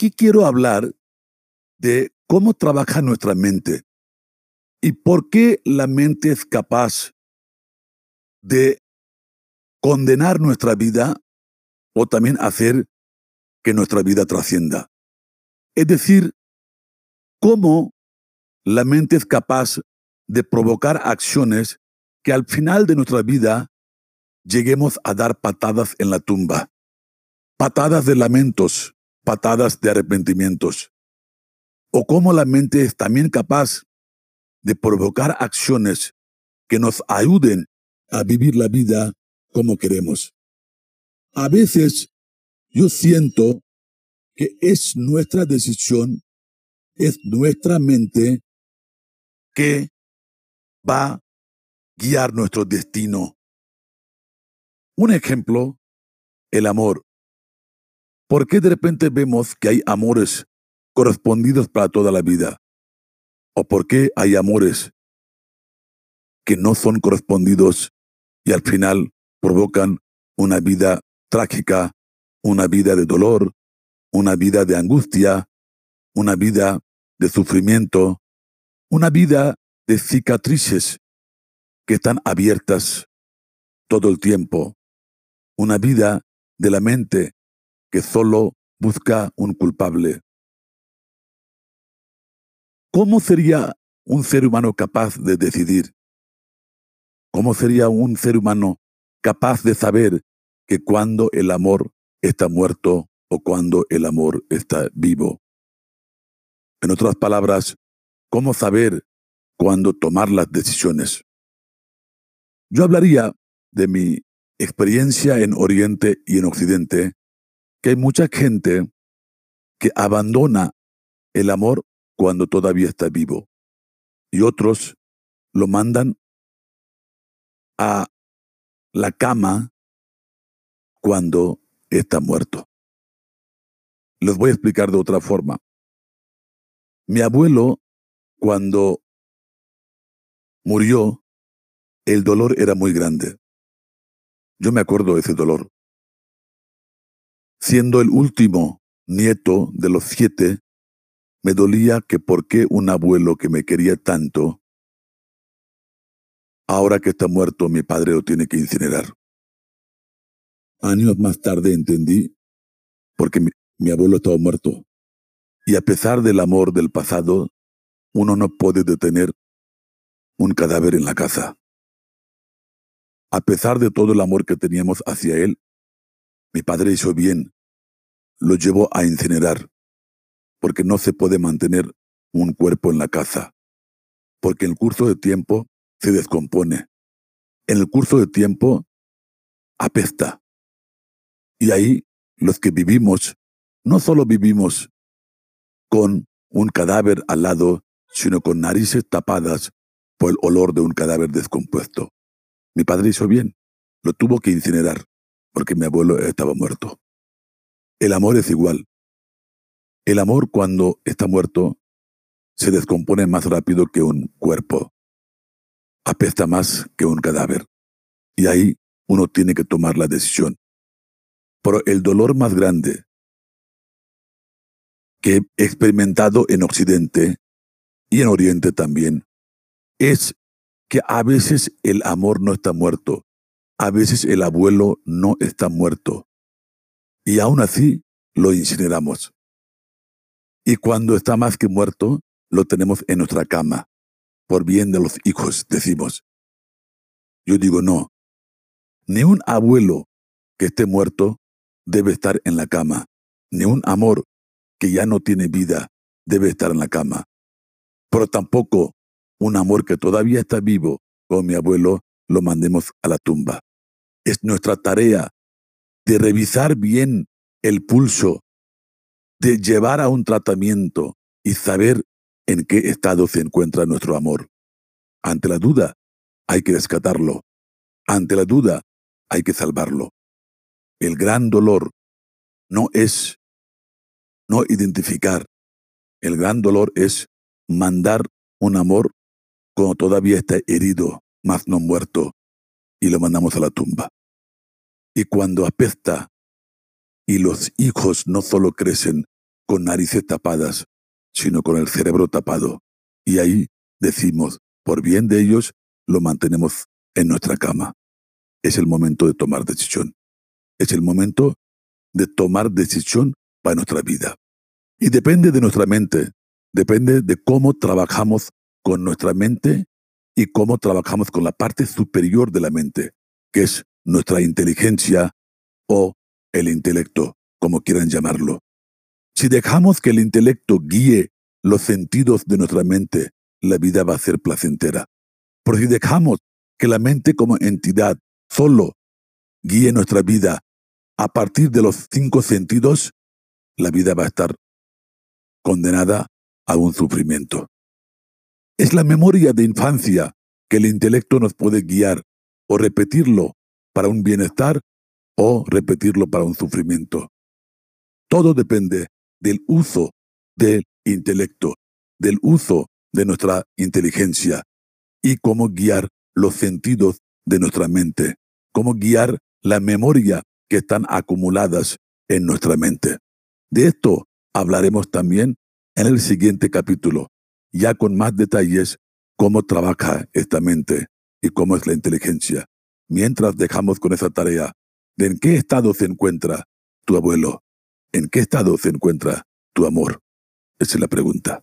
aquí quiero hablar de cómo trabaja nuestra mente y por qué la mente es capaz de condenar nuestra vida o también hacer que nuestra vida trascienda. Es decir, cómo la mente es capaz de provocar acciones que al final de nuestra vida lleguemos a dar patadas en la tumba, patadas de lamentos, patadas de arrepentimientos, o cómo la mente es también capaz de provocar acciones que nos ayuden a vivir la vida como queremos. A veces yo siento que es nuestra decisión, es nuestra mente que va a guiar nuestro destino. Un ejemplo, el amor. ¿Por qué de repente vemos que hay amores correspondidos para toda la vida? ¿O por qué hay amores que no son correspondidos y al final provocan una vida trágica, una vida de dolor, una vida de angustia, una vida de sufrimiento, una vida de cicatrices que están abiertas todo el tiempo, una vida de la mente que solo busca un culpable. ¿Cómo sería un ser humano capaz de decidir? ¿Cómo sería un ser humano capaz de saber que cuando el amor está muerto o cuando el amor está vivo? En otras palabras, ¿cómo saber cuándo tomar las decisiones? Yo hablaría de mi experiencia en Oriente y en Occidente, que hay mucha gente que abandona el amor cuando todavía está vivo. Y otros lo mandan a la cama cuando está muerto. Les voy a explicar de otra forma. Mi abuelo, cuando murió, el dolor era muy grande. Yo me acuerdo de ese dolor. Siendo el último nieto de los siete, me dolía que por qué un abuelo que me quería tanto, ahora que está muerto mi padre lo tiene que incinerar. Años más tarde entendí porque mi, mi abuelo estaba muerto. Y a pesar del amor del pasado, uno no puede detener un cadáver en la casa. A pesar de todo el amor que teníamos hacia él, mi padre hizo bien. Lo llevó a incinerar porque no se puede mantener un cuerpo en la casa, porque en el curso de tiempo se descompone. En el curso de tiempo apesta. Y ahí los que vivimos, no solo vivimos con un cadáver al lado, sino con narices tapadas por el olor de un cadáver descompuesto. Mi padre hizo bien, lo tuvo que incinerar, porque mi abuelo estaba muerto. El amor es igual. El amor cuando está muerto se descompone más rápido que un cuerpo. Apesta más que un cadáver. Y ahí uno tiene que tomar la decisión. Pero el dolor más grande que he experimentado en Occidente y en Oriente también es que a veces el amor no está muerto, a veces el abuelo no está muerto, y aún así lo incineramos. Y cuando está más que muerto, lo tenemos en nuestra cama, por bien de los hijos, decimos. Yo digo no. Ni un abuelo que esté muerto debe estar en la cama, ni un amor que ya no tiene vida debe estar en la cama. Pero tampoco un amor que todavía está vivo, con mi abuelo, lo mandemos a la tumba. Es nuestra tarea de revisar bien el pulso de llevar a un tratamiento y saber en qué estado se encuentra nuestro amor. Ante la duda, hay que rescatarlo. Ante la duda, hay que salvarlo. El gran dolor no es no identificar. El gran dolor es mandar un amor cuando todavía está herido, más no muerto, y lo mandamos a la tumba. Y cuando apesta y los hijos no solo crecen con narices tapadas, sino con el cerebro tapado. Y ahí decimos, por bien de ellos, lo mantenemos en nuestra cama. Es el momento de tomar decisión. Es el momento de tomar decisión para nuestra vida. Y depende de nuestra mente, depende de cómo trabajamos con nuestra mente y cómo trabajamos con la parte superior de la mente, que es nuestra inteligencia o el intelecto, como quieran llamarlo. Si dejamos que el intelecto guíe los sentidos de nuestra mente, la vida va a ser placentera. Pero si dejamos que la mente como entidad solo guíe nuestra vida a partir de los cinco sentidos, la vida va a estar condenada a un sufrimiento. Es la memoria de infancia que el intelecto nos puede guiar o repetirlo para un bienestar o repetirlo para un sufrimiento. Todo depende del uso del intelecto, del uso de nuestra inteligencia y cómo guiar los sentidos de nuestra mente, cómo guiar la memoria que están acumuladas en nuestra mente. De esto hablaremos también en el siguiente capítulo, ya con más detalles cómo trabaja esta mente y cómo es la inteligencia. Mientras dejamos con esa tarea de en qué estado se encuentra tu abuelo, en qué estado se encuentra tu amor. Esa es la pregunta.